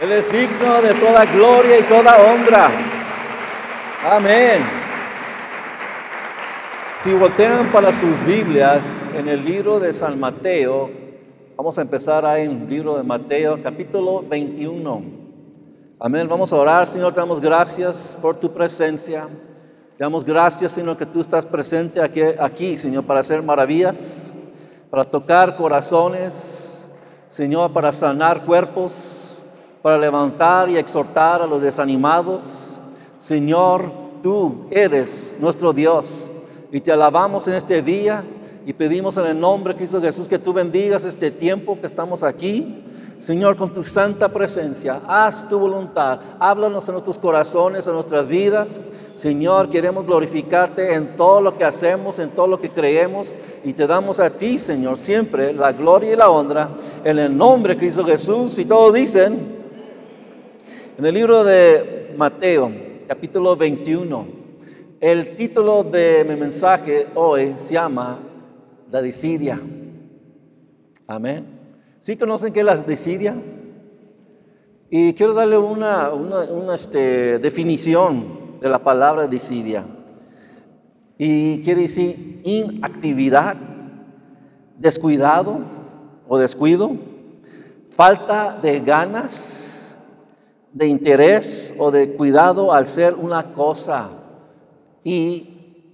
Él es digno de toda gloria y toda honra. Amén. Si voltean para sus Biblias en el libro de San Mateo, vamos a empezar ahí en el libro de Mateo, capítulo 21. Amén. Vamos a orar, Señor, te damos gracias por tu presencia. Te damos gracias, Señor, que tú estás presente aquí, aquí, Señor, para hacer maravillas, para tocar corazones, Señor, para sanar cuerpos para levantar y exhortar a los desanimados. Señor, tú eres nuestro Dios y te alabamos en este día y pedimos en el nombre de Cristo Jesús que tú bendigas este tiempo que estamos aquí. Señor, con tu santa presencia, haz tu voluntad, háblanos en nuestros corazones, en nuestras vidas. Señor, queremos glorificarte en todo lo que hacemos, en todo lo que creemos y te damos a ti, Señor, siempre la gloria y la honra en el nombre de Cristo Jesús. Y todos dicen, en el libro de Mateo, capítulo 21, el título de mi mensaje hoy se llama La desidia. Amén. ¿Sí conocen qué es la desidia? Y quiero darle una, una, este, definición de la palabra desidia. Y quiere decir inactividad, descuidado o descuido, falta de ganas, de interés o de cuidado al ser una cosa y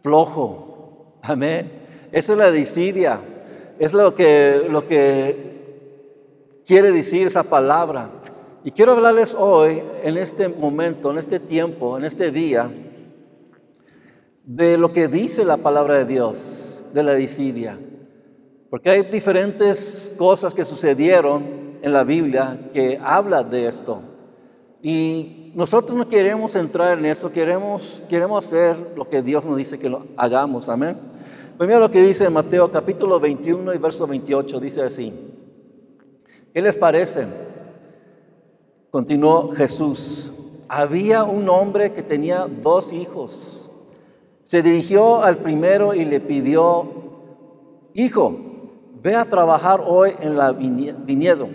flojo. Amén. Esa es la desidia. Es lo que, lo que quiere decir esa palabra. Y quiero hablarles hoy, en este momento, en este tiempo, en este día, de lo que dice la palabra de Dios, de la desidia. Porque hay diferentes cosas que sucedieron en la Biblia que habla de esto. Y nosotros no queremos entrar en eso, queremos, queremos hacer lo que Dios nos dice que lo hagamos, amén. Pues mira lo que dice Mateo capítulo 21 y verso 28, dice así. ¿Qué les parece? Continuó Jesús. Había un hombre que tenía dos hijos. Se dirigió al primero y le pidió, hijo, ve a trabajar hoy en la viñedo.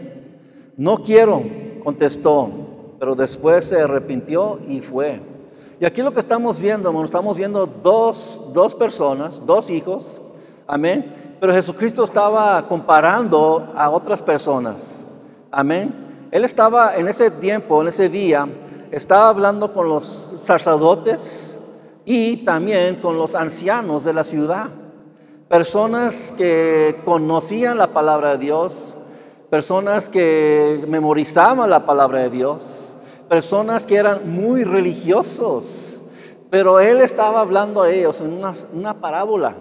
No quiero, contestó pero después se arrepintió y fue. Y aquí lo que estamos viendo, estamos viendo dos, dos personas, dos hijos, amén. Pero Jesucristo estaba comparando a otras personas, amén. Él estaba en ese tiempo, en ese día, estaba hablando con los sacerdotes y también con los ancianos de la ciudad. Personas que conocían la palabra de Dios, personas que memorizaban la palabra de Dios personas que eran muy religiosos, pero él estaba hablando a ellos en una, parábola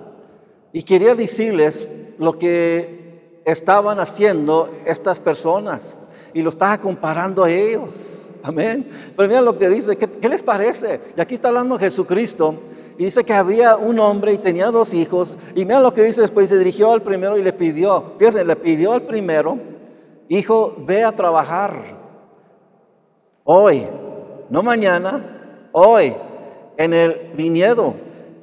y quería decirles lo que estaban haciendo estas personas y lo estaba comparando a ellos. Amén. Pero mira lo que dice, ¿qué, les parece? Y aquí está hablando Jesucristo y dice que había un hombre y tenía dos hijos. Y mira lo que dice después, se dirigió al primero y le pidió, fíjense, le pidió al primero, hijo, ve a trabajar hoy, no mañana, hoy, en el viñedo.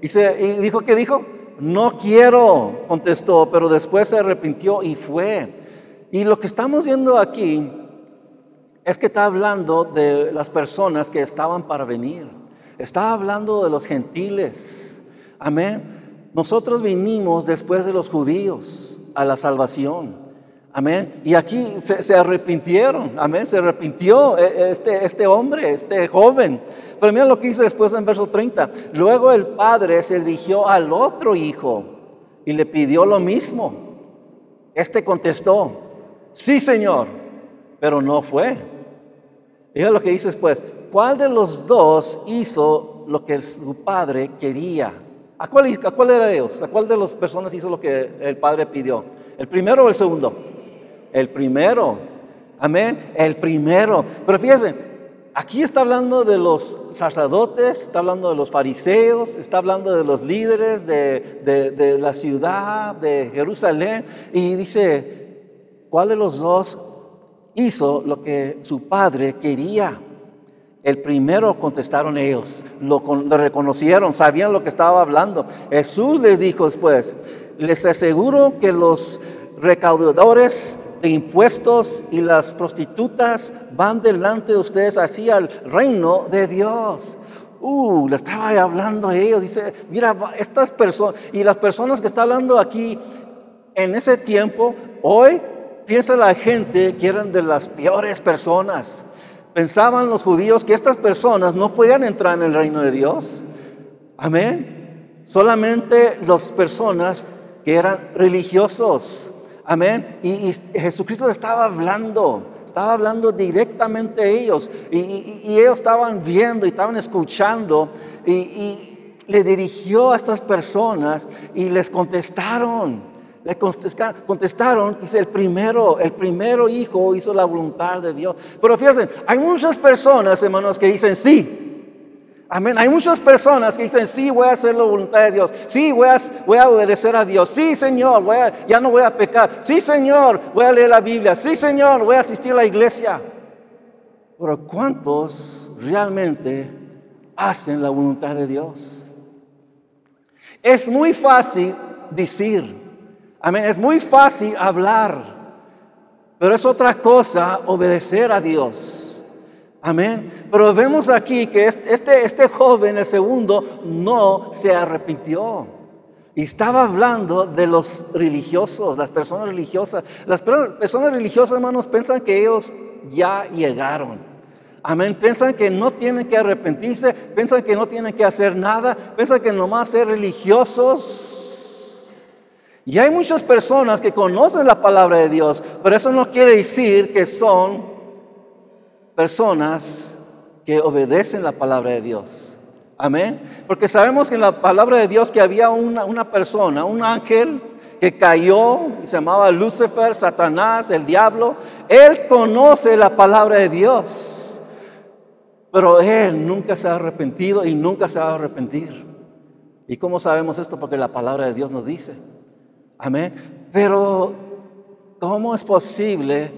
Y, y dijo, ¿qué dijo? No quiero, contestó, pero después se arrepintió y fue. Y lo que estamos viendo aquí es que está hablando de las personas que estaban para venir. Está hablando de los gentiles. Amén. Nosotros vinimos después de los judíos a la salvación. Amén. Y aquí se, arrepintieron. Amén. Se arrepintió eh, este, este hombre, este joven. Pero mira lo que dice después en verso 30. Luego el padre se dirigió al otro hijo y le pidió lo mismo. Este contestó, sí señor, pero no fue. Mira lo que dice después. ¿Cuál de los dos hizo lo que su padre quería? ¿A cuál, ¿A cuál era ellos? ¿A cuál de las personas hizo lo que el padre pidió? ¿El primero o el segundo? El primero. Amén. El primero. Pero fíjense, aquí está hablando de los sacerdotes, está hablando de los fariseos, está hablando de los líderes de, la ciudad de Jerusalén. Y dice, ¿cuál de los dos hizo lo que su padre quería? El primero contestaron ellos, lo, lo, reconocieron, sabían lo que estaba hablando. Jesús les dijo después, les aseguro que los recaudadores de impuestos y las prostitutas van delante de ustedes hacia el reino de Dios. Uh, le estaba hablando a ellos, dice, mira, estas personas, y las personas que está hablando aquí en ese tiempo, hoy piensa la gente que eran de las peores personas. Pensaban los judíos que estas personas no podían entrar en el reino de Dios. Amén. Solamente las personas que eran religiosos. Amén. Y, Jesucristo estaba hablando, estaba hablando directamente a ellos. Y, ellos estaban viendo y estaban escuchando. Y, le dirigió a estas personas y les contestaron. Le contestaron, dice, el primero, el primero hijo hizo la voluntad de Dios. Pero fíjense, hay muchas personas, hermanos, que dicen sí. Amén. Hay muchas personas que dicen, sí, voy a hacer la voluntad de Dios. Sí, voy a, a obedecer a Dios. Sí, Señor, voy ya no voy a pecar. Sí, Señor, voy a leer la Biblia. Sí, Señor, voy a asistir a la iglesia. Pero ¿cuántos realmente hacen la voluntad de Dios? Es muy fácil decir. Amén. Es muy fácil hablar. Pero es otra cosa obedecer a Dios. Amén. Pero vemos aquí que este, este joven, el segundo, no se arrepintió. Y estaba hablando de los religiosos, las personas religiosas. Las personas religiosas, hermanos, piensan que ellos ya llegaron. Amén. Piensan que no tienen que arrepentirse, piensan que no tienen que hacer nada, piensan que nomás ser religiosos. Y hay muchas personas que conocen la palabra de Dios, pero eso no quiere decir que son personas que obedecen la palabra de Dios. Amén. Porque sabemos que en la palabra de Dios que había una, una persona, un ángel que cayó y se llamaba Lucifer, Satanás, el diablo. Él conoce la palabra de Dios. Pero él nunca se ha arrepentido y nunca se va a arrepentir. ¿Y cómo sabemos esto? Porque la palabra de Dios nos dice. Amén. Pero, ¿cómo es posible?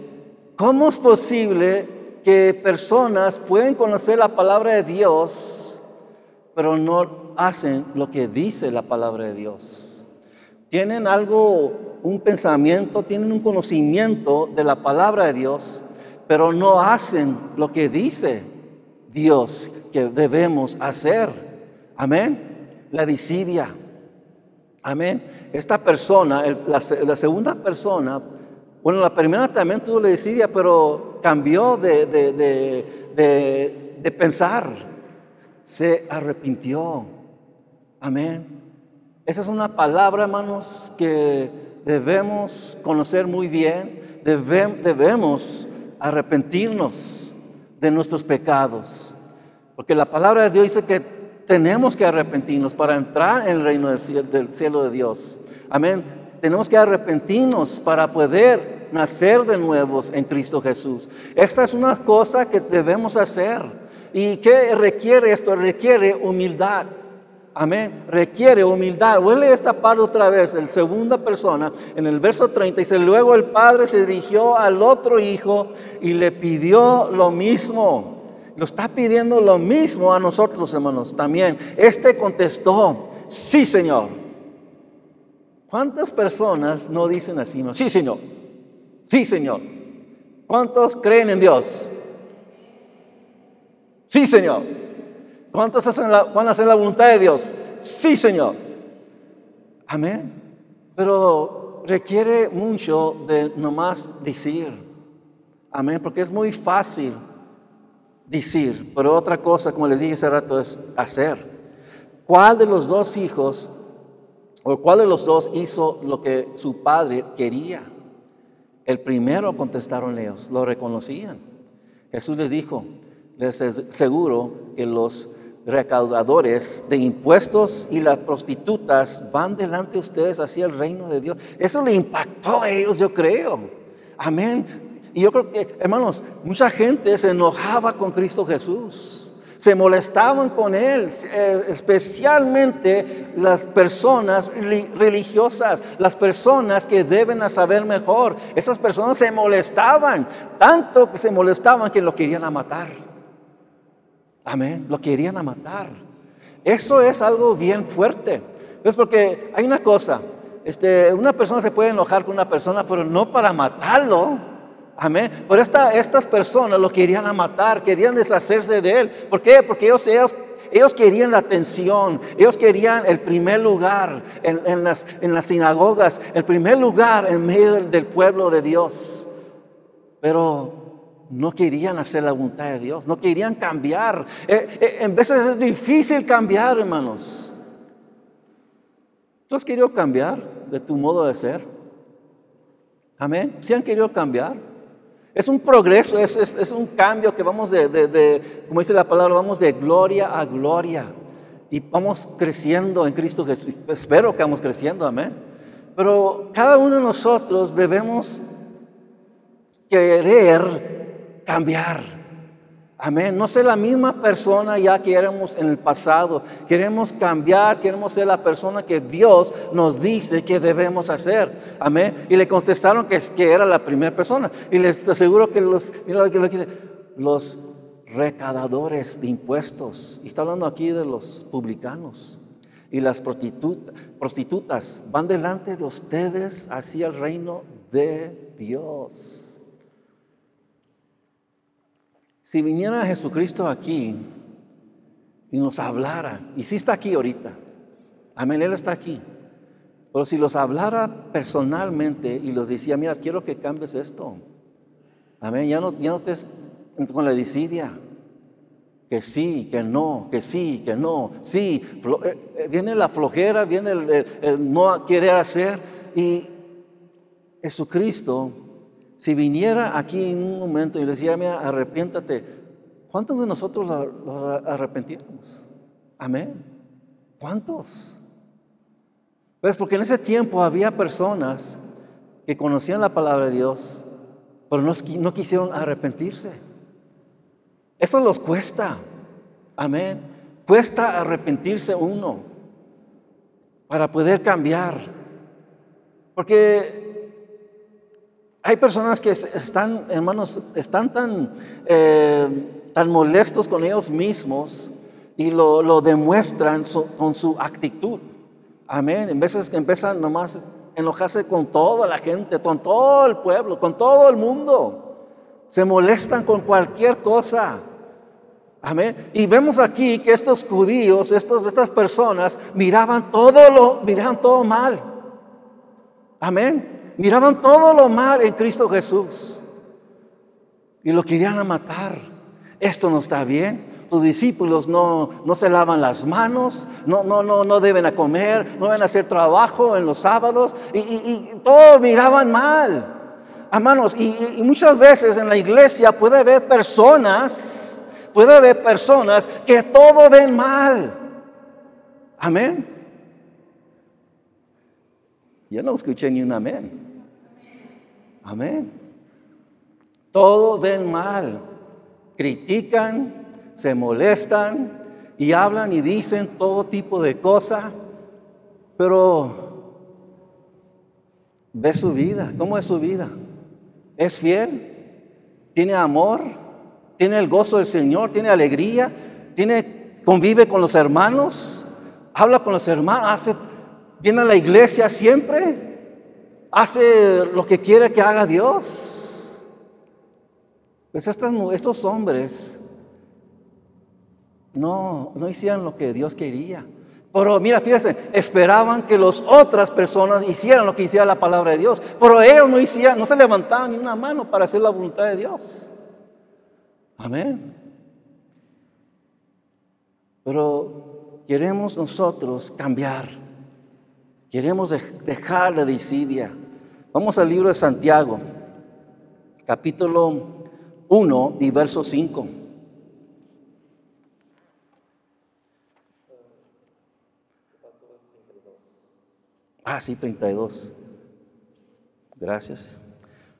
¿Cómo es posible que personas pueden conocer la palabra de Dios, pero no hacen lo que dice la palabra de Dios. Tienen algo, un pensamiento, tienen un conocimiento de la palabra de Dios, pero no hacen lo que dice Dios que debemos hacer. Amén. La disidia. Amén. Esta persona, la, segunda persona, bueno, la primera también tuvo la desidia, pero cambió de, de, pensar. Se arrepintió. Amén. Esa es una palabra, hermanos, que debemos conocer muy bien. debemos arrepentirnos de nuestros pecados. Porque la palabra de Dios dice que tenemos que arrepentirnos para entrar en el reino del cielo de Dios. Amén. Tenemos que arrepentirnos para poder nacer de nuevos en Cristo Jesús. Esta es una cosa que debemos hacer. ¿Y qué requiere esto? Requiere humildad. Amén. Requiere humildad. Huele esta parte otra vez, en segunda persona, en el verso 30. Dice, luego el padre se dirigió al otro hijo y le pidió lo mismo. Lo está pidiendo lo mismo a nosotros, hermanos, también. Este contestó, sí, Señor. ¿Cuántas personas no dicen así? Sí, Señor. Sí, Señor. ¿Cuántos creen en Dios? Sí, Señor. ¿Cuántos van a hacer la voluntad de Dios? Sí, Señor. Amén. Pero requiere mucho de nomás decir. Amén. Porque es muy fácil decir. Pero otra cosa, como les dije hace rato, es hacer. ¿Cuál de los dos hijos o cuál de los dos hizo lo que su padre quería? El primero contestaron ellos, lo reconocían. Jesús les dijo, les aseguro que los recaudadores de impuestos y las prostitutas van delante de ustedes hacia el reino de Dios. Eso le impactó a ellos, yo creo. Amén. Y yo creo que, hermanos, mucha gente se enojaba con Cristo Jesús se molestaban con él, eh, especialmente las personas religiosas, las personas que deben saber mejor. Esas personas se molestaban, tanto que se molestaban que lo querían matar. Amén, lo querían matar. Eso es algo bien fuerte. Es porque hay una cosa, Este, una persona se puede enojar con una persona, pero no para matarlo. Amén. Pero esta, estas personas lo querían matar, querían deshacerse de él. ¿Por qué? Porque ellos, ellos, querían la atención, ellos querían el primer lugar en, en, las, en las, sinagogas, el primer lugar en medio del, pueblo de Dios. Pero no querían hacer la voluntad de Dios, no querían cambiar. Eh, eh, en veces es difícil cambiar, hermanos. ¿Tú has querido cambiar de tu modo de ser? Amén. ¿Sí han querido cambiar? Es un progreso, es, es, es un cambio que vamos de, de, de, como dice la palabra, vamos de gloria a gloria. Y vamos creciendo en Cristo Jesús. Espero que vamos creciendo, amén. Pero cada uno de nosotros debemos querer cambiar. Amén. No ser la misma persona ya que éramos en el pasado. Queremos cambiar, queremos ser la persona que Dios nos dice que debemos hacer. Amén. Y le contestaron que, que era la primera persona. Y les aseguro que los, mira lo que, dice, los recaudadores de impuestos. Y está hablando aquí de los publicanos. Y las prostitutas van delante de ustedes hacia el reino de Dios. Si viniera Jesucristo aquí y nos hablara, y si está aquí ahorita, amén, Él está aquí, pero si los hablara personalmente y los decía, mira, quiero que cambies esto, amén, ya no, ya no te con la desidia, que sí, que no, que sí, que no, sí, eh, viene la flojera, viene el, el, el no querer hacer, y Jesucristo si viniera aquí en un momento y le decía, mira, arrepiéntate, ¿cuántos de nosotros lo, arrepentíamos? Amén. ¿Cuántos? Pues porque en ese tiempo había personas que conocían la palabra de Dios, pero no, no quisieron arrepentirse. Eso los cuesta. Amén. Cuesta arrepentirse uno para poder cambiar. Porque hay personas que están, hermanos, están tan, eh, tan molestos con ellos mismos y lo, lo demuestran con su actitud. Amén. En veces que empiezan nomás a enojarse con toda la gente, con todo el pueblo, con todo el mundo. Se molestan con cualquier cosa. Amén. Y vemos aquí que estos judíos, estos, estas personas, miraban todo lo, miraban todo mal. Amén miraban todo lo mal en Cristo Jesús y lo querían matar. Esto no está bien. Tus discípulos no, no se lavan las manos, no, no, no, no deben a comer, no deben hacer trabajo en los sábados y, y, y todo miraban mal. Hermanos, y, y muchas veces en la iglesia puede haber personas, puede haber personas que todo ven mal. Amén. Yo no escuché ni un amén. Amén. Todo ven mal, critican, se molestan y hablan y dicen todo tipo de cosas, pero ve su vida, ¿cómo es su vida? ¿Es fiel? ¿Tiene amor? ¿Tiene el gozo del Señor? ¿Tiene alegría? ¿Tiene, convive con los hermanos? ¿Habla con los hermanos? ¿Hace, ¿Viene a la iglesia siempre? Hace lo que quiere que haga Dios. Pues estos hombres no, no hicieron lo que Dios quería. Pero mira, fíjense, esperaban que las otras personas hicieran lo que hiciera la palabra de Dios. Pero ellos no hicieron, no se levantaban ni una mano para hacer la voluntad de Dios. Amén. Pero queremos nosotros cambiar. Queremos dejar la desidia. Vamos al libro de Santiago, capítulo 1 y verso 5. Ah, sí, 32. Gracias.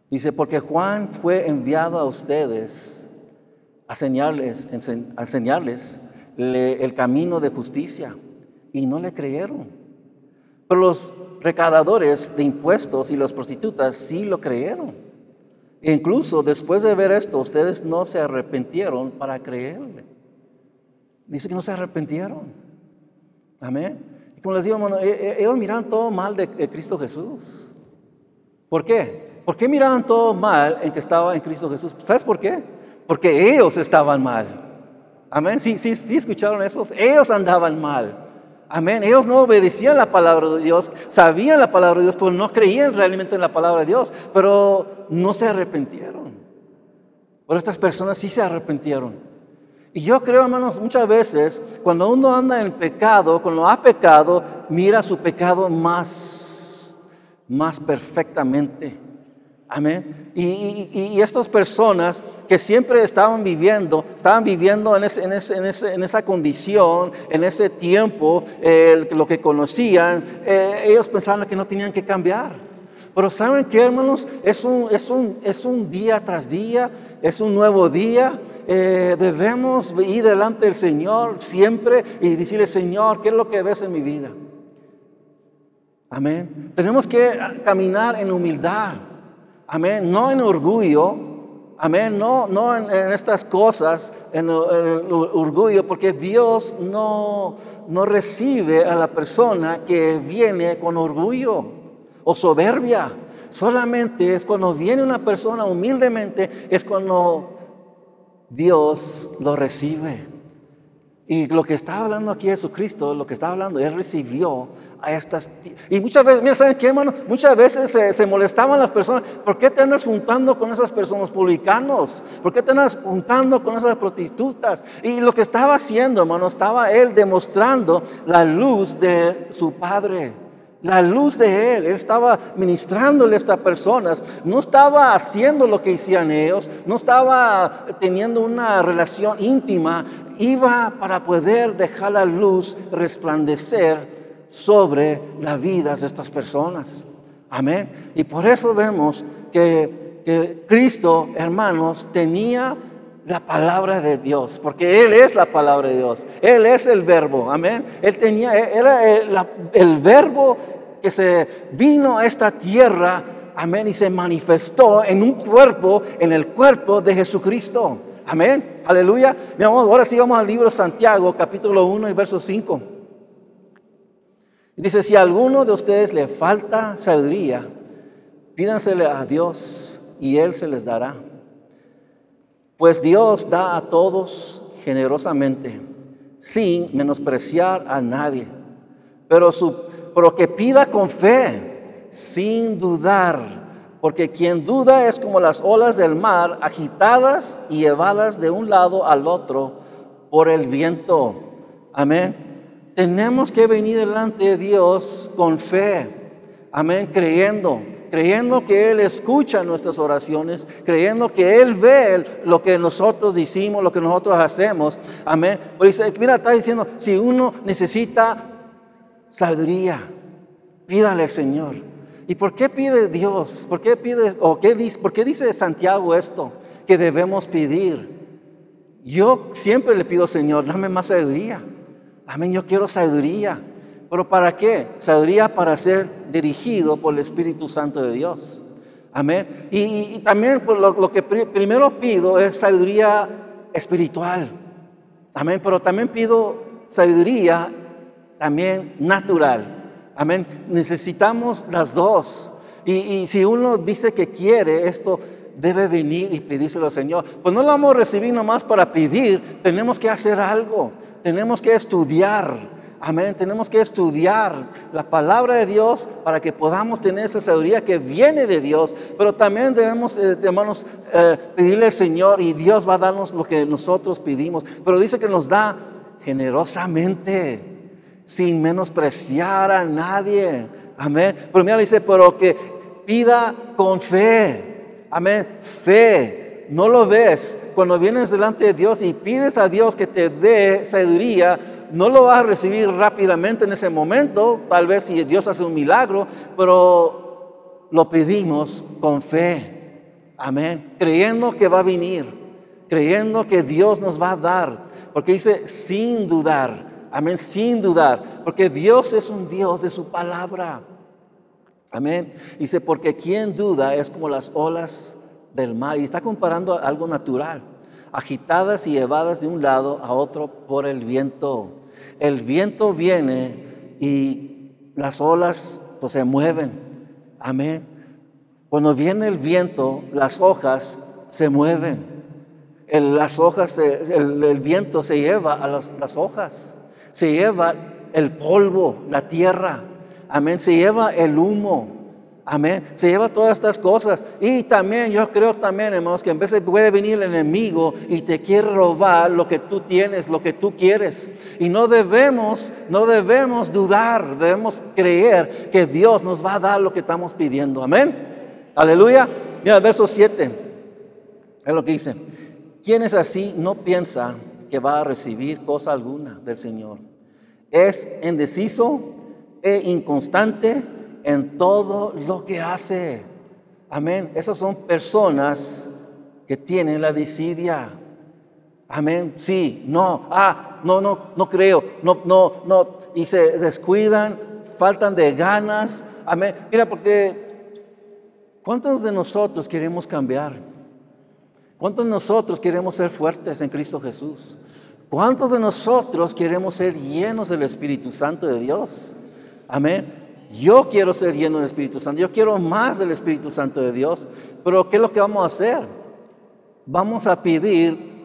Dice, porque Juan fue enviado a ustedes a a enseñarles el camino de justicia y no le creyeron. Pero los recaudadores de impuestos y las prostitutas sí lo creyeron. E incluso después de ver esto, ustedes no se arrepintieron para creerle. Dice que no se arrepintieron. Amén. como les digo, e- e- ellos miraban todo mal de Cristo Jesús. ¿Por qué? ¿Por qué miraban todo mal en que estaba en Cristo Jesús? ¿Sabes por qué? Porque ellos estaban mal. Amén. Sí, sí, sí escucharon eso. Ellos andaban mal. Amén. Ellos no obedecían la palabra de Dios, sabían la palabra de Dios, pero no creían realmente en la palabra de Dios, pero no se arrepintieron. Pero estas personas sí se arrepintieron. Y yo creo, hermanos, muchas veces cuando uno anda en pecado, cuando ha pecado, mira su pecado más, más perfectamente. Amén. Y, estas personas que siempre estaban viviendo, estaban viviendo en, esa condición, en ese tiempo, lo que conocían, eh, ellos pensaban que no tenían que cambiar. Pero ¿saben qué, hermanos? Es un día tras día, es un nuevo día. Eh, debemos ir delante del Señor siempre y decirle, Señor, ¿qué es lo que ves en mi vida? Amén. Tenemos que caminar en humildad. Amén. No en orgullo. Amén. No, no en, estas cosas, en el orgullo, porque Dios no, no recibe a la persona que viene con orgullo o soberbia. Solamente es cuando viene una persona humildemente, es cuando Dios lo recibe. Y lo que está hablando aquí Jesucristo, lo que está hablando, Él recibió a estas... Y muchas veces, mira, ¿saben qué, hermano? Muchas veces se, molestaban las personas. ¿Por qué te andas juntando con esas personas publicanos? ¿Por qué te andas juntando con esas prostitutas? Y lo que estaba haciendo, hermano, estaba Él demostrando la luz de su Padre. La luz de Él, Él estaba ministrándole a estas personas, no estaba haciendo lo que hacían ellos, no estaba teniendo una relación íntima, iba para poder dejar la luz resplandecer sobre las vidas de estas personas. Amén. Y por eso vemos que, que Cristo, hermanos, tenía la palabra de Dios, porque Él es la palabra de Dios, Él es el verbo, amén. Él tenía, era el, el verbo que se vino a esta tierra, amén, y se manifestó en un cuerpo, en el cuerpo de Jesucristo, amén, aleluya. Ahora sí vamos al libro de Santiago, capítulo 1 y verso 5. Dice, si a alguno de ustedes le falta sabiduría, pídansele a Dios y Él se les dará. Pues Dios da a todos generosamente, sin menospreciar a nadie. Pero, su, pero que pida con fe, sin dudar. Porque quien duda es como las olas del mar, agitadas y llevadas de un lado al otro por el viento. Amén. Tenemos que venir delante de Dios con fe. Amén, creyendo, creyendo que Él escucha nuestras oraciones, creyendo que Él ve lo que nosotros decimos, lo que nosotros hacemos. Amén. Porque mira, está diciendo, si uno necesita sabiduría, pídale al Señor. ¿Y por qué pide Dios? ¿Por qué pide, o qué dice, por qué dice Santiago esto? Que debemos pedir. Yo siempre le pido, Señor, dame más sabiduría. Amén, yo quiero sabiduría. ¿Pero para qué? Sabiduría para ser dirigido por el Espíritu Santo de Dios. Amén. Y, también pues, lo, que pri- primero pido es sabiduría espiritual. Amén. Pero también pido sabiduría también natural. Amén. Necesitamos las dos. Y si uno dice que quiere esto, debe venir y pedírselo al Señor. Pues no lo vamos a recibir nomás para pedir, tenemos que hacer algo, tenemos que estudiar. Amén, tenemos que estudiar la palabra de Dios para que podamos tener esa sabiduría que viene de Dios, pero también debemos, eh, hermanos, eh, pedirle al Señor y Dios va a darnos lo que nosotros pedimos, pero dice que nos da generosamente, sin menospreciar a nadie. Amén. Pero mira, dice, pero que pida con fe. Amén. Fe. No lo ves. Cuando vienes delante de Dios y pides a Dios que te dé sabiduría, no lo vas a recibir rápidamente en ese momento. Tal vez si Dios hace un milagro, pero lo pedimos con fe. Amén. Creyendo que va a venir. Creyendo que Dios nos va a dar. Porque dice sin dudar. Amén, sin dudar, porque Dios es un Dios de su palabra. Amén. Dice, porque quien duda es como las olas del mar. Y está comparando algo natural, agitadas y llevadas de un lado a otro por el viento. El viento viene y las olas pues se mueven. Amén. Cuando viene el viento, las hojas se mueven. El, las hojas, el, viento se lleva a las hojas, se lleva el polvo, la tierra. Amén. Se lleva el humo. Amén. Se lleva todas estas cosas. Y también yo creo también, hermanos, que en de puede venir el enemigo y te quiere robar lo que tú tienes, lo que tú quieres. Y no debemos, no debemos dudar, debemos creer que Dios nos va a dar lo que estamos pidiendo. Amén. Aleluya. Mira, verso 7. Es lo que dice. Quien es así no piensa que va a recibir cosa alguna del Señor. Es indeciso e inconstante en todo lo que hace. Amén. Esas son personas que tienen la desidia. Amén. Sí, no, ah, no, no, no creo, no, no, no. Y se descuidan, faltan de ganas. Amén. Mira, porque ¿cuántos de nosotros queremos cambiar? ¿Cuántos de nosotros queremos ser fuertes en Cristo Jesús? ¿Cuántos de nosotros queremos ser llenos del Espíritu Santo de Dios? Amén. Yo quiero ser lleno del Espíritu Santo, yo quiero más del Espíritu Santo de Dios, pero ¿qué es lo que vamos a hacer? Vamos a pedir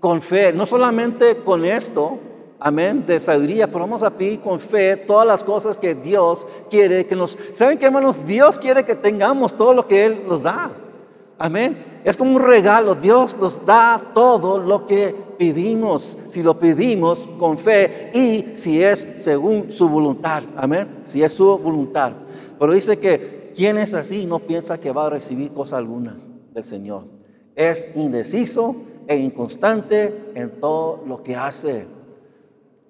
con fe, no solamente con esto, amén, de sabiduría, pero vamos a pedir con fe todas las cosas que Dios quiere que nos... ¿Saben qué hermanos? Dios quiere que tengamos todo lo que Él nos da. Amén. Es como un regalo. Dios nos da todo lo que pedimos. Si lo pedimos con fe y si es según su voluntad. Amén. Si es su voluntad. Pero dice que quien es así no piensa que va a recibir cosa alguna del Señor. Es indeciso e inconstante en todo lo que hace.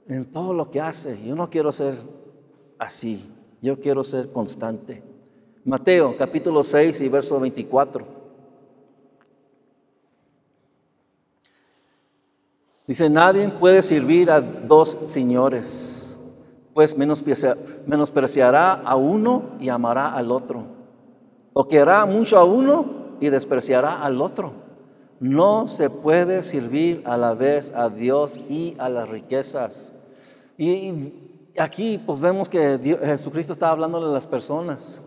En todo lo que hace. Yo no quiero ser así. Yo quiero ser constante. Mateo capítulo 6 y verso 24. Dice, nadie puede servir a dos señores, pues menospreciará a uno y amará al otro. O querrá mucho a uno y despreciará al otro. No se puede servir a la vez a Dios y a las riquezas. Y aquí pues vemos que Jesucristo está hablando a las personas.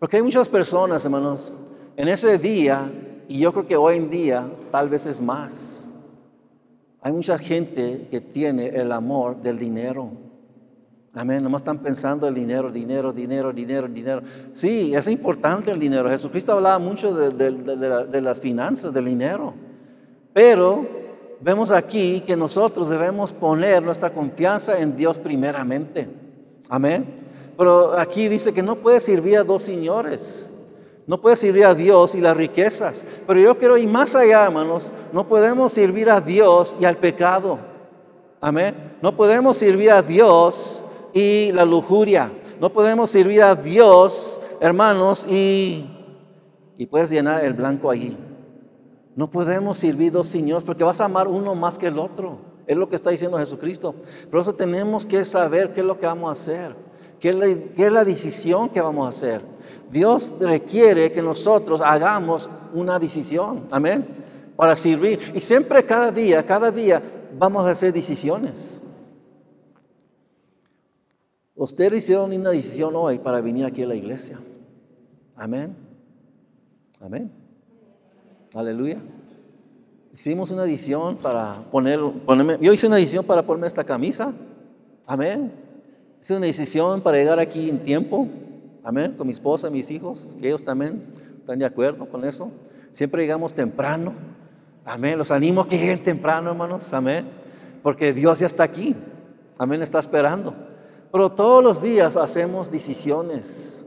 Porque hay muchas personas, hermanos, en ese día, y yo creo que hoy en día tal vez es más hay mucha gente que tiene el amor del dinero. Amén. Nomás están pensando el dinero, dinero, dinero, dinero, dinero. Sí, es importante el dinero. Jesucristo hablaba mucho de, las finanzas, del dinero. Pero vemos aquí que nosotros debemos poner nuestra confianza en Dios primeramente. Amén. Pero aquí dice que no puede servir a dos señores. No puede servir a Dios y las riquezas. Pero yo quiero ir más allá, hermanos. No podemos servir a Dios y al pecado. Amén. No podemos servir a Dios y la lujuria. No podemos servir a Dios, hermanos, y, y puedes llenar el blanco allí. No podemos servir dos señores porque vas a amar uno más que el otro. Es lo que está diciendo Jesucristo. Por eso tenemos que saber qué es lo que vamos a hacer. ¿Qué es la decisión que vamos a hacer? Dios requiere que nosotros hagamos una decisión, amén, para servir. Y siempre cada día, cada día vamos a hacer decisiones. Ustedes hicieron una decisión hoy para venir aquí a la iglesia. Amén. Amén. Aleluya. Hicimos una decisión para poner, ponerme, yo hice una decisión para ponerme esta camisa. Amén. Hice una decisión para llegar aquí en tiempo. Amén. Con mi esposa, mis hijos, ellos también están de acuerdo con eso. Siempre llegamos temprano. Amén. Los animo a que lleguen temprano, hermanos. Amén. Porque Dios ya está aquí. Amén. Está esperando. Pero todos los días hacemos decisiones.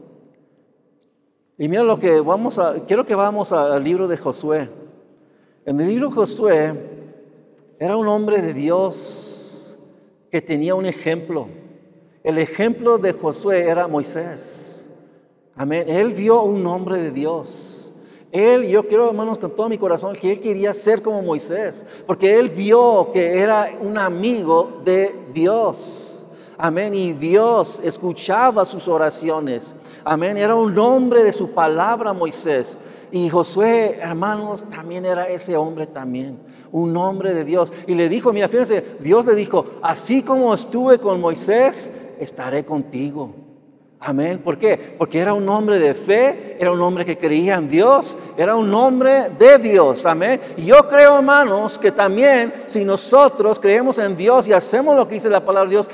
Y mira lo que vamos a, quiero que vamos al libro de Josué. En el libro de Josué era un hombre de Dios que tenía un ejemplo. El ejemplo de Josué era Moisés. Amén. Él vio un hombre de Dios. Él, yo quiero, hermanos, con todo mi corazón, que él quería ser como Moisés, porque él vio que era un amigo de Dios. Amén. Y Dios escuchaba sus oraciones. Amén. Era un hombre de su palabra, Moisés. Y Josué, hermanos, también era ese hombre también, un hombre de Dios. Y le dijo, mira, fíjense, Dios le dijo, así como estuve con Moisés, estaré contigo. Amén. ¿Por qué? Porque era un hombre de fe, era un hombre que creía en Dios, era un hombre de Dios. Amén. Y yo creo, hermanos, que también si nosotros creemos en Dios y hacemos lo que dice la palabra de Dios,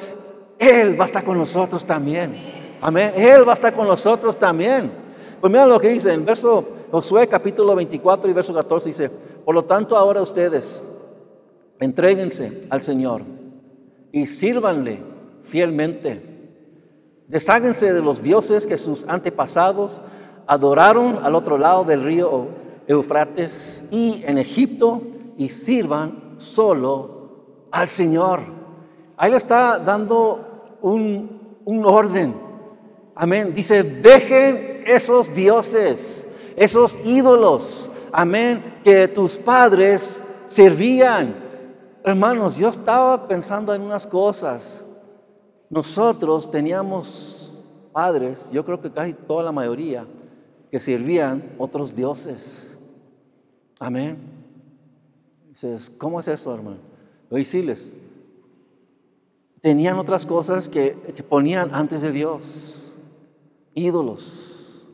Él va a estar con nosotros también. Amén. Él va a estar con nosotros también. Pues mira lo que dice en verso Josué capítulo 24 y verso 14 dice, por lo tanto ahora ustedes entréguense al Señor y sírvanle fielmente Desháganse de los dioses que sus antepasados adoraron al otro lado del río Eufrates y en Egipto y sirvan solo al Señor. Ahí le está dando un, un orden. Amén. Dice, dejen esos dioses, esos ídolos. Amén. Que tus padres servían. Hermanos, yo estaba pensando en unas cosas. Nosotros teníamos padres, yo creo que casi toda la mayoría, que servían otros dioses. Amén. Dices, ¿cómo es eso, hermano? Voy a decirles, tenían otras cosas que, ponían antes de Dios, ídolos.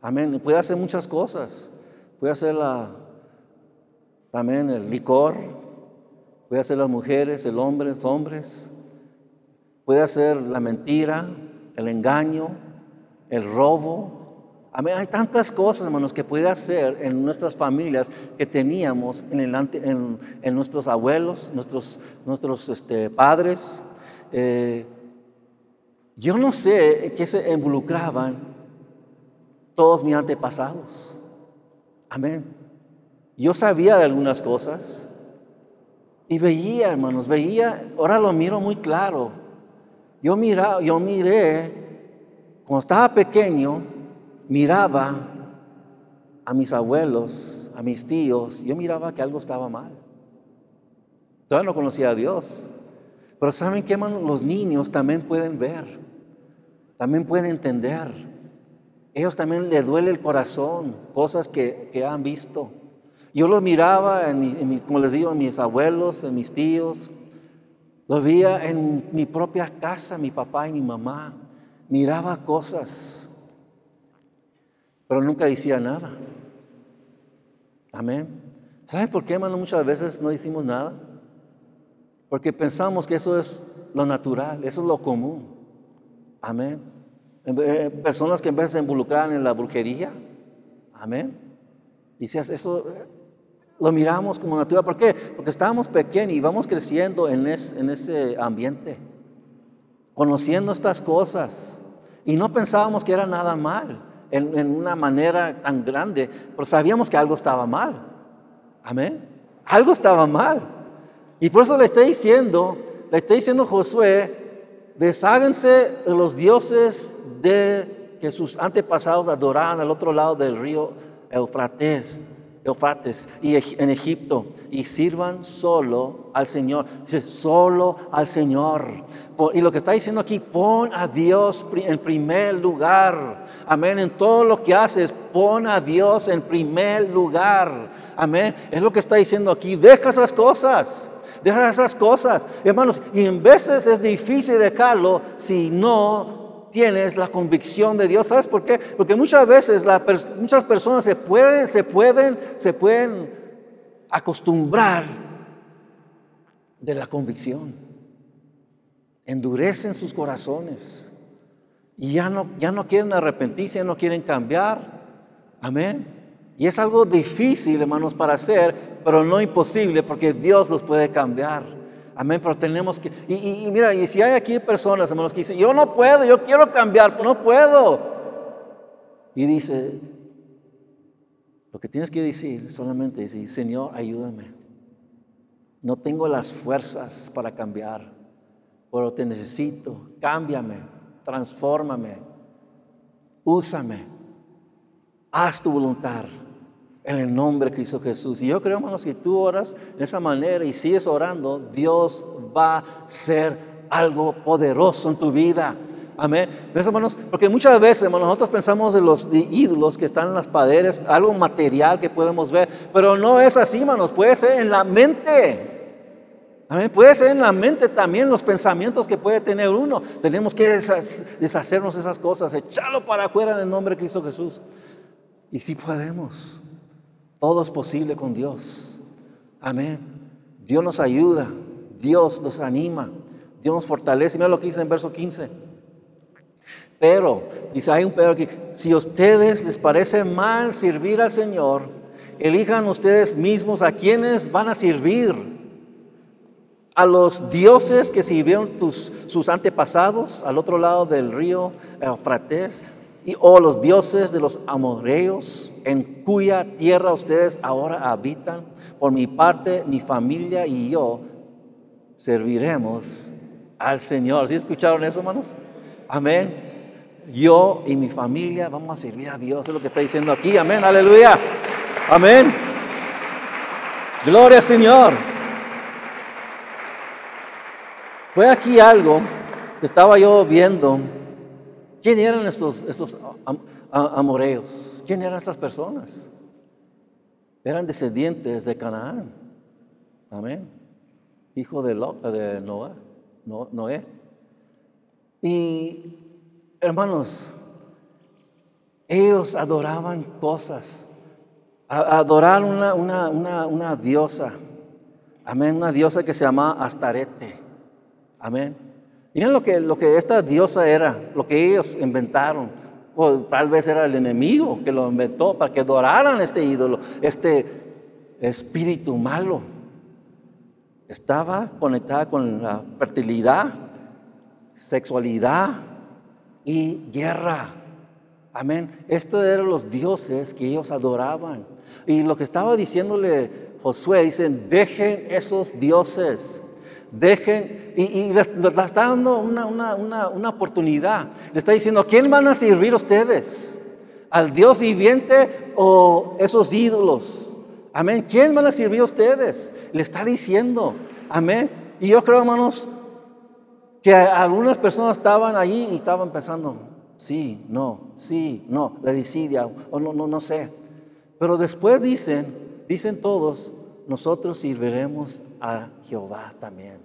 Amén. puede hacer muchas cosas. Puede hacer la, también el licor, puede hacer las mujeres, el hombre, los hombres. Puede hacer la mentira, el engaño, el robo. Amén. Hay tantas cosas, hermanos, que puede hacer en nuestras familias que teníamos en, en, nuestros abuelos, nuestros, nuestros este, padres. Eh, yo no sé qué se involucraban todos mis antepasados. Amén. Yo sabía de algunas cosas y veía, hermanos, veía, ahora lo miro muy claro. Yo, yo miré, cuando estaba pequeño, miraba a mis abuelos, a mis tíos, yo miraba que algo estaba mal. Todavía no conocía a Dios. Pero ¿saben qué, hermano? Los niños también pueden ver, también pueden entender. Ellos también les duele el corazón, cosas que, han visto. Yo lo miraba, en, como les digo, en mis abuelos, en mis tíos, lo veía en mi propia casa, mi papá y mi mamá. Miraba cosas, pero nunca decía nada. Amén. ¿Sabes por qué, hermano? Muchas veces no decimos nada. Porque pensamos que eso es lo natural, eso es lo común. Amén. Eh, personas que en vez de involucrar en la brujería. Amén. Dices, eso lo miramos como natural. ¿Por qué? Porque estábamos pequeños y vamos creciendo en, ese ambiente, conociendo estas cosas. Y no pensábamos que era nada mal en, una manera tan grande, pero sabíamos que algo estaba mal. Amén. Algo estaba mal. Y por eso le estoy diciendo, le estoy diciendo Josué, desháganse de los dioses de que sus antepasados adoraban al otro lado del río Eufrates. Eufrates y en Egipto y sirvan solo al Señor. Dice, solo al Señor. Y lo que está diciendo aquí, pon a Dios en primer lugar. Amén. En todo lo que haces, pon a Dios en primer lugar. Amén. Es lo que está diciendo aquí. Deja esas cosas. Deja esas cosas. Hermanos, y en veces es difícil dejarlo si no tienes la convicción de Dios. ¿Sabes por qué? Porque muchas veces muchas personas se pueden, se pueden, se pueden acostumbrar de la convicción. Endurecen sus corazones y ya no, ya no quieren arrepentirse, ya no quieren cambiar. Amén. Y es algo difícil, hermanos, para hacer, pero no imposible porque Dios los puede cambiar. Amén, pero tenemos que... Y, mira, y si hay aquí personas, hermanos, que dicen, yo no puedo, yo quiero cambiar, pero no puedo. Y dice, lo que tienes que decir solamente es, Señor, ayúdame. No tengo las fuerzas para cambiar, pero te necesito. Cámbiame, transfórmame, úsame, haz tu voluntad en el nombre de Cristo Jesús. Y yo creo, hermanos, que tú oras de esa manera y sigues orando, Dios va a ser algo poderoso en tu vida. Amén. hermanos? Porque muchas veces, hermanos, nosotros pensamos en los ídolos que están en las paredes, algo material que podemos ver, pero no es así, hermanos, puede ser en la mente. Amén. Puede ser en la mente también los pensamientos que puede tener uno. Tenemos que deshacernos esas cosas, echarlo para afuera en el nombre de Cristo Jesús. Y si podemos, todo es posible con Dios. Amén. Dios nos ayuda, Dios nos anima, Dios nos fortalece. Mira lo que dice en verso 15. Pero, dice, hay un pero aquí, si a ustedes les parece mal servir al Señor, elijan ustedes mismos a quienes van a servir. A los dioses que sirvieron tus, sus antepasados al otro lado del río Eufrates, y, o los dioses de los amoreos en cuya tierra ustedes ahora habitan. Por mi parte, mi familia y yo serviremos al Señor. ¿Sí escucharon eso, hermanos? Amén yo y mi familia vamos a servir a Dios. Es lo que está diciendo aquí. Amén, aleluya. Amén. Gloria al Señor. Fue aquí algo que estaba yo viendo. ¿Quién eran estos, estos amoreos? ¿Quién eran estas personas? Eran descendientes de Canaán. Amén. Hijo de, de Noé. Noé. Y Hermanos, ellos adoraban cosas, adoraron una, una, diosa, amén, una diosa que se llama Astarete, amén. Miren lo que, lo que esta diosa era, lo que ellos inventaron, o tal vez era el enemigo que lo inventó para que adoraran este ídolo, este espíritu malo. Estaba conectada con la fertilidad, sexualidad, y guerra. Amén. Estos eran los dioses que ellos adoraban. Y lo que estaba diciéndole Josué, dicen, dejen esos dioses. Dejen, y, les, está dando una, una, oportunidad. Le está diciendo, ¿a quién van a servir ustedes? ¿Al Dios viviente o esos ídolos? Amén. ¿Quién van a servir ustedes? Le está diciendo. Amén. Y yo creo, hermanos, que algunas personas estaban allí y estaban pensando, sí, no, sí, no, la desidia, o no, no, no sé. Pero después dicen, dicen todos, nosotros serviremos a Jehová también.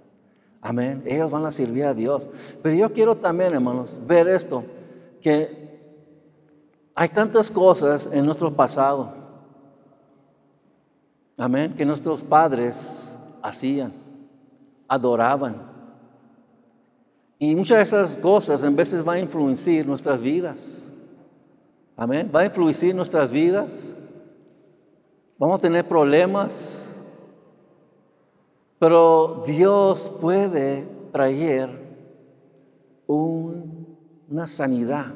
Amén. Ellos van a servir a Dios. Pero yo quiero también, hermanos, ver esto, que hay tantas cosas en nuestro pasado. Amén. Que nuestros padres hacían, adoraban. Y muchas de esas cosas en veces van a influenciar nuestras vidas. Amén. Va a influenciar nuestras vidas. Vamos a tener problemas. Pero Dios puede traer una sanidad.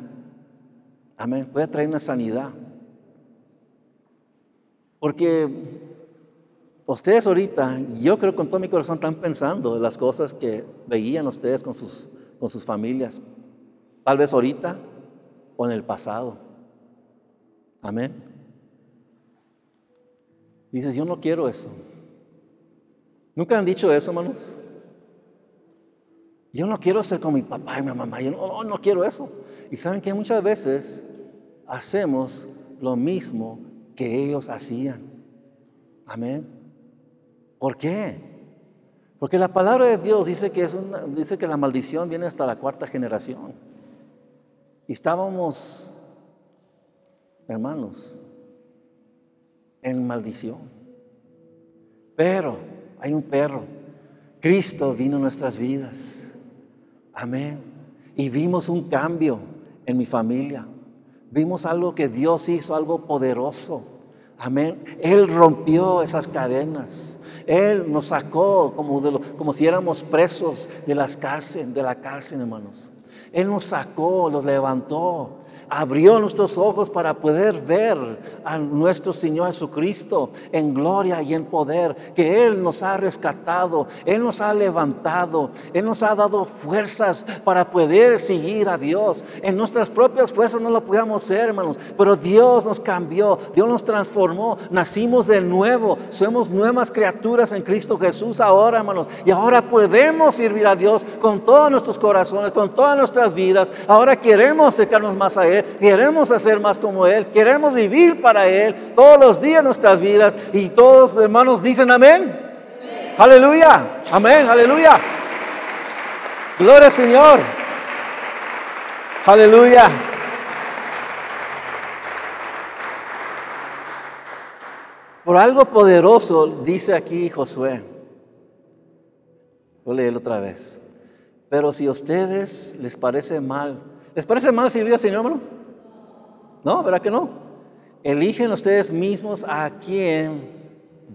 Amén. Puede traer una sanidad. Porque Ustedes ahorita, yo creo con todo mi corazón están pensando en las cosas que veían ustedes con sus, con sus familias. Tal vez ahorita o en el pasado. Amén. Dices, yo no quiero eso. ¿Nunca han dicho eso, hermanos? Yo no quiero ser como mi papá y mi mamá. Yo no, no quiero eso. Y saben que muchas veces hacemos lo mismo que ellos hacían. Amén. ¿Por qué? Porque la palabra de Dios dice que, es dice que la maldición viene hasta la cuarta generación. Y estábamos, hermanos, en maldición. Pero hay un perro. Cristo vino a nuestras vidas. Amén. Y vimos un cambio en mi familia. Vimos algo que Dios hizo, algo poderoso. Amén. Él rompió esas cadenas. Él nos sacó como, de como si éramos presos de, las cárcel, de la cárcel, hermanos. Él nos sacó, los levantó abrió nuestros ojos para poder ver a nuestro Señor Jesucristo en gloria y en poder, que Él nos ha rescatado, Él nos ha levantado, Él nos ha dado fuerzas para poder seguir a Dios. En nuestras propias fuerzas no lo podíamos ser, hermanos, pero Dios nos cambió, Dios nos transformó, nacimos de nuevo, somos nuevas criaturas en Cristo Jesús ahora, hermanos, y ahora podemos servir a Dios con todos nuestros corazones, con todas nuestras vidas. Ahora queremos acercarnos más a Él queremos hacer más como Él, queremos vivir para Él todos los días nuestras vidas y todos hermanos dicen amén. Aleluya. Amén. Aleluya. Gloria al Señor. Aleluya. Por algo poderoso dice aquí Josué. Voy a leerlo otra vez. Pero si a ustedes les parece mal, ¿les parece mal servir al Señor, hermano? No, ¿verdad que no? Eligen ustedes mismos a quién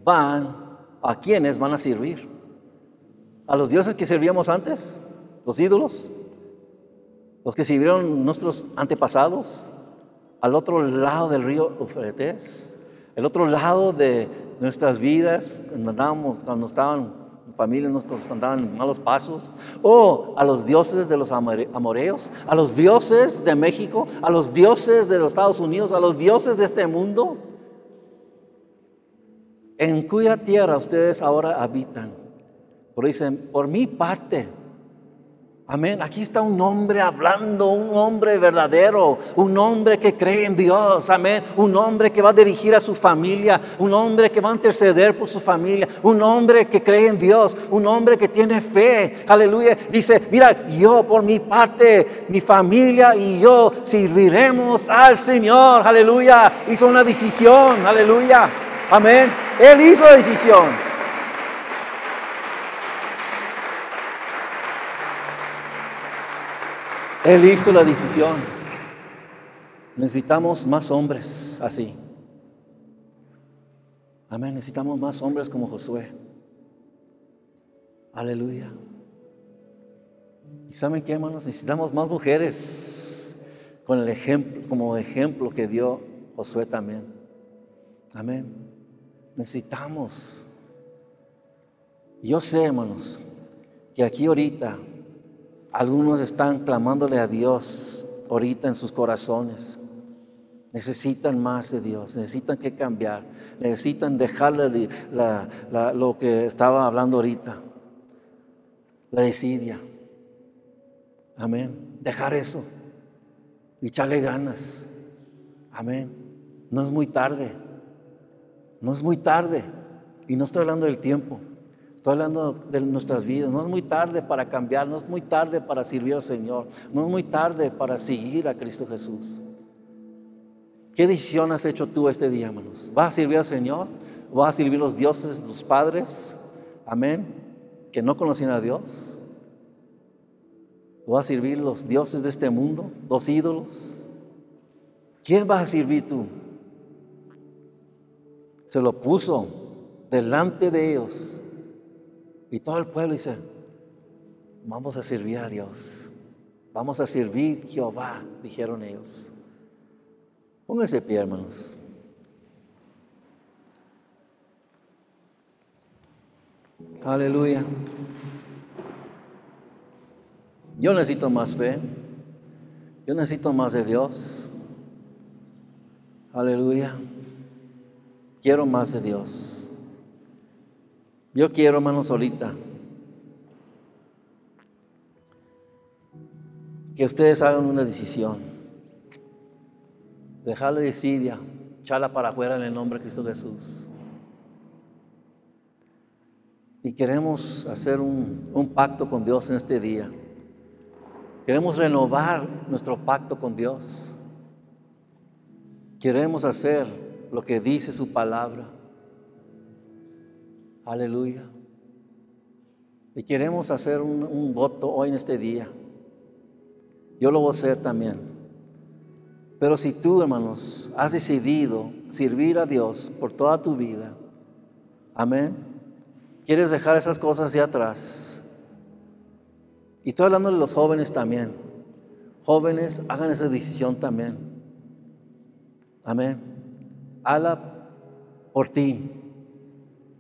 van, a quiénes van a servir. A los dioses que servíamos antes, los ídolos, los que sirvieron nuestros antepasados, al otro lado del río Eufrates, el otro lado de nuestras vidas, cuando, andábamos, cuando estaban familia nuestros andaban malos pasos, o a los dioses de los amoreos, a los dioses de México, a los dioses de los Estados Unidos, a los dioses de este mundo, en cuya tierra ustedes ahora habitan. Pero dicen, por mi parte, Amén. Aquí está un hombre hablando, un hombre verdadero, un hombre que cree en Dios. Amén. Un hombre que va a dirigir a su familia, un hombre que va a interceder por su familia, un hombre que cree en Dios, un hombre que tiene fe. Aleluya. Dice, mira, yo por mi parte, mi familia y yo serviremos al Señor. Aleluya. Hizo una decisión. Aleluya. Amén. Él hizo la decisión. Él hizo la decisión. Necesitamos más hombres así. Amén. Necesitamos más hombres como Josué. Aleluya. ¿Y saben qué, hermanos? Necesitamos más mujeres con el ejemplo, como ejemplo que dio Josué también. Amén. Necesitamos. Yo sé, hermanos, que aquí ahorita algunos están clamándole a Dios ahorita en sus corazones. Necesitan más de Dios, necesitan que cambiar, necesitan dejarle lo que estaba hablando ahorita, la desidia. Amén. Dejar eso y echarle ganas. Amén. No es muy tarde. No es muy tarde. Y no estoy hablando del tiempo. Estoy hablando de nuestras vidas. No es muy tarde para cambiar, no es muy tarde para servir al Señor, no es muy tarde para seguir a Cristo Jesús. ¿Qué decisión has hecho tú este día, hermanos? ¿Vas a servir al Señor? ¿Vas a servir a los dioses tus padres? Amén. Que no conocían a Dios. ¿O vas a servir los dioses de este mundo, los ídolos? ¿Quién vas a servir tú? Se lo puso delante de ellos y todo el pueblo dice, vamos a servir a Dios, vamos a servir Jehová, dijeron ellos. Pónganse pie, hermanos. Aleluya. Yo necesito más fe. Yo necesito más de Dios. Aleluya. Quiero más de Dios. Yo quiero, hermanos, ahorita que ustedes hagan una decisión. Dejar la desidia, echarla para afuera en el nombre de Cristo Jesús. Y queremos hacer un, un pacto con Dios en este día. Queremos renovar nuestro pacto con Dios. Queremos hacer lo que dice su palabra. Aleluya. Y queremos hacer un, voto hoy en este día. Yo lo voy a hacer también. Pero si tú, hermanos, has decidido servir a Dios por toda tu vida, amén, quieres dejar esas cosas hacia atrás. Y estoy hablando de los jóvenes también. Jóvenes, hagan esa decisión también. Amén. Hala por ti.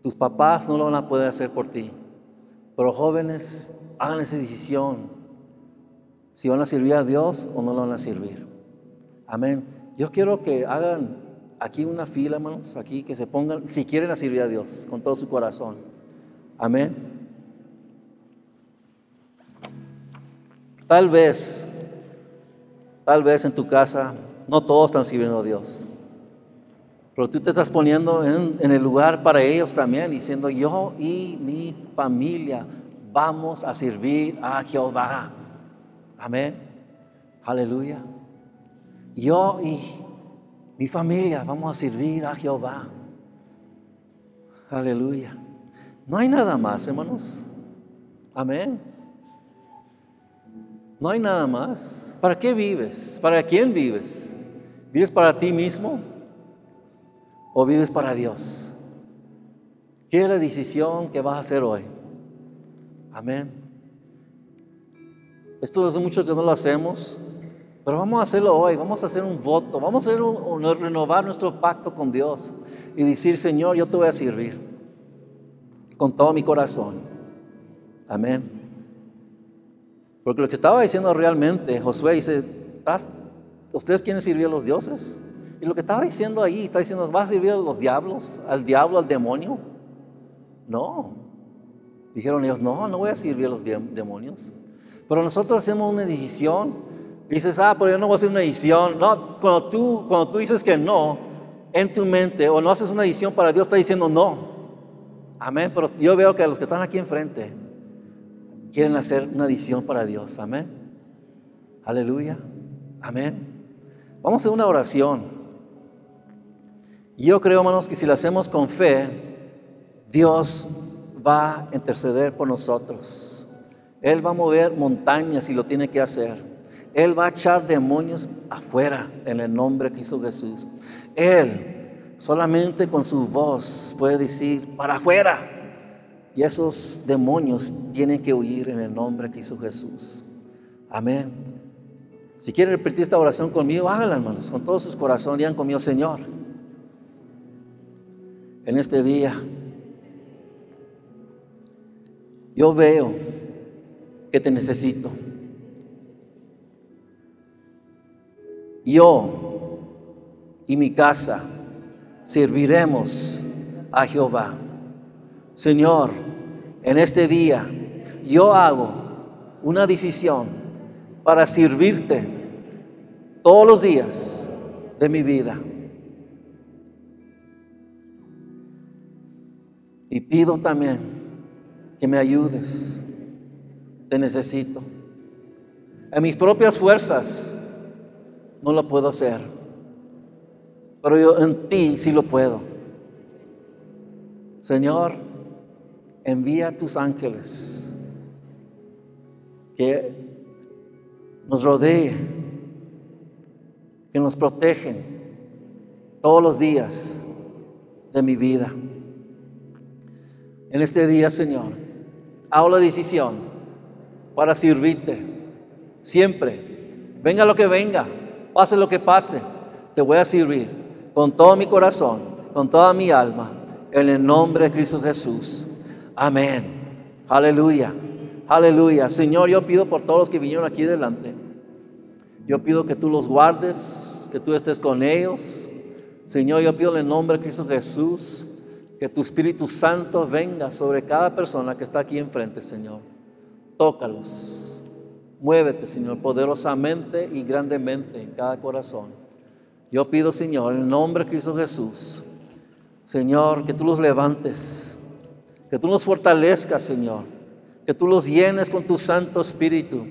Tus papás no lo van a poder hacer por ti. Pero jóvenes, hagan esa decisión. Si van a servir a Dios o no lo van a servir. Amén. Yo quiero que hagan aquí una fila, hermanos, aquí que se pongan, si quieren a servir a Dios con todo su corazón. Amén. Tal vez, tal vez en tu casa no todos están sirviendo a Dios. Pero tú te estás poniendo en, el lugar para ellos también, diciendo, yo y mi familia vamos a servir a Jehová. Amén. Aleluya. Yo y mi familia vamos a servir a Jehová. Aleluya. No hay nada más, hermanos. Amén. No hay nada más. ¿Para qué vives? ¿Para quién vives? ¿Vives para ti mismo o vives para Dios? ¿Qué es la decisión que vas a hacer hoy? Amén. Esto es mucho que no lo hacemos, pero vamos a hacerlo hoy. Vamos a hacer un voto. Vamos a hacer renovar nuestro pacto con Dios y decir, Señor, yo te voy a servir con todo mi corazón. Amén. Porque lo que estaba diciendo realmente Josué dice, ¿ustedes quieren servir a los dioses? Y lo que estaba diciendo ahí, está diciendo, ¿vas a servir a los diablos? ¿Al diablo, al demonio? No. Dijeron ellos, no, no voy a servir a los demonios. Pero nosotros hacemos una decisión. Dices, ah, pero yo no voy a hacer una decisión. No, cuando tú, cuando tú dices que no, en tu mente, o no haces una decisión para Dios, está diciendo no. Amén. Pero yo veo que los que están aquí enfrente quieren hacer una decisión para Dios. Amén. Aleluya. Amén. Vamos a hacer una oración. Yo creo, hermanos, que si lo hacemos con fe, Dios va a interceder por nosotros. Él va a mover montañas y lo tiene que hacer. Él va a echar demonios afuera en el nombre de Cristo Jesús. Él solamente con su voz puede decir, para afuera. Y esos demonios tienen que huir en el nombre de Cristo Jesús. Amén. Si quieren repetir esta oración conmigo, háganla, hermanos, con todos sus corazones. Digan conmigo, Señor, en este día yo veo que te necesito. Yo y mi casa serviremos a Jehová. Señor, en este día yo hago una decisión para servirte todos los días de mi vida. Y pido también que me ayudes. Te necesito. En mis propias fuerzas no lo puedo hacer, pero yo en ti sí lo puedo. Señor, envía tus ángeles que nos rodeen, que nos protegen todos los días de mi vida. En este día, Señor, hago la decisión para servirte siempre. Venga lo que venga, pase lo que pase, te voy a servir con todo mi corazón, con toda mi alma, en el nombre de Cristo Jesús. Amén. Aleluya. Aleluya. Señor, yo pido por todos los que vinieron aquí delante. Yo pido que tú los guardes, que tú estés con ellos. Señor, yo pido en el nombre de Cristo Jesús que tu Espíritu Santo venga sobre cada persona que está aquí enfrente, Señor. Tócalos. Muévete, Señor, poderosamente y grandemente en cada corazón. Yo pido, Señor, en el nombre de Cristo Jesús, Señor, que tú los levantes, que tú los fortalezcas, Señor, que tú los llenes con tu Santo Espíritu.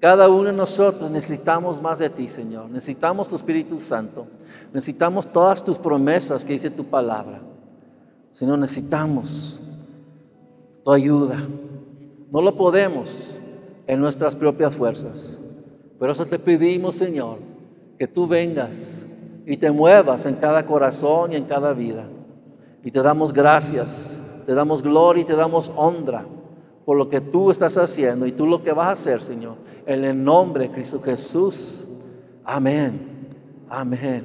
Cada uno de nosotros necesitamos más de ti, Señor. Necesitamos tu Espíritu Santo. Necesitamos todas tus promesas que dice tu palabra. Señor, necesitamos tu ayuda. No lo podemos en nuestras propias fuerzas. Pero eso te pedimos, Señor, que tú vengas y te muevas en cada corazón y en cada vida. Y te damos gracias, te damos gloria y te damos honra por lo que tú estás haciendo y tú lo que vas a hacer, Señor. En el nombre de Cristo Jesús. Amén. Amén.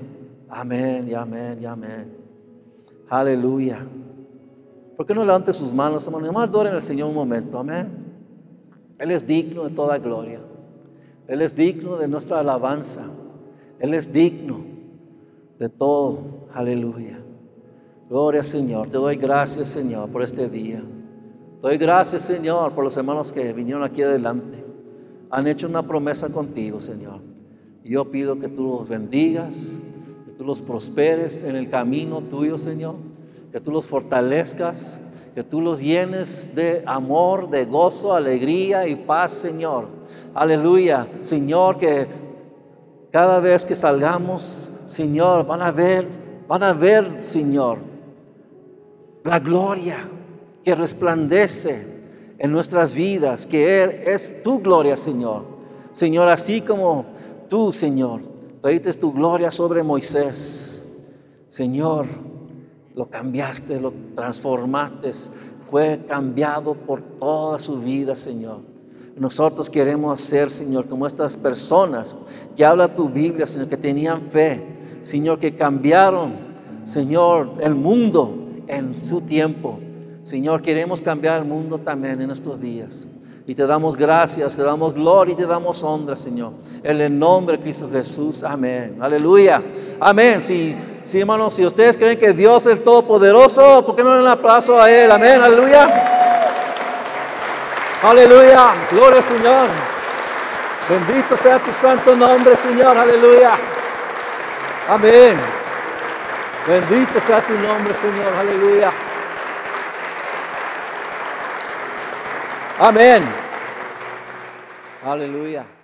Amén y amén y amén. Aleluya. ¿Por qué no levante sus manos, hermano? Nomás adoren al Señor un momento. Amén. Él es digno de toda gloria. Él es digno de nuestra alabanza. Él es digno de todo. Aleluya. Gloria Señor. Te doy gracias, Señor, por este día. Te doy gracias, Señor, por los hermanos que vinieron aquí adelante. Han hecho una promesa contigo, Señor. Y yo pido que tú los bendigas tú los prosperes en el camino tuyo, Señor, que tú los fortalezcas, que tú los llenes de amor, de gozo, alegría y paz, Señor. Aleluya, Señor, que cada vez que salgamos, Señor, van a ver, van a ver, Señor, la gloria que resplandece en nuestras vidas, que es tu gloria, Señor. Señor, así como tú, Señor, traíste tu gloria sobre Moisés. Señor, lo cambiaste, lo transformaste, fue cambiado por toda su vida, Señor. Nosotros queremos ser, Señor, como estas personas que habla tu Biblia, Señor, que tenían fe, Señor, que cambiaron, Señor, el mundo en su tiempo. Señor, queremos cambiar el mundo también en estos días. Y te damos gracias, te damos gloria y te damos honra, Señor. En el nombre de Cristo Jesús. Amén. Aleluya. Amén. Sí, sí, hermanos, si ustedes creen que Dios es todopoderoso, ¿por qué no le un aplauso a Él? Amén. Aleluya. Aleluya. Gloria Señor. Bendito sea tu santo nombre, Señor. Aleluya. Amén. Bendito sea tu nombre, Señor. Aleluya. Amén. Aleluya.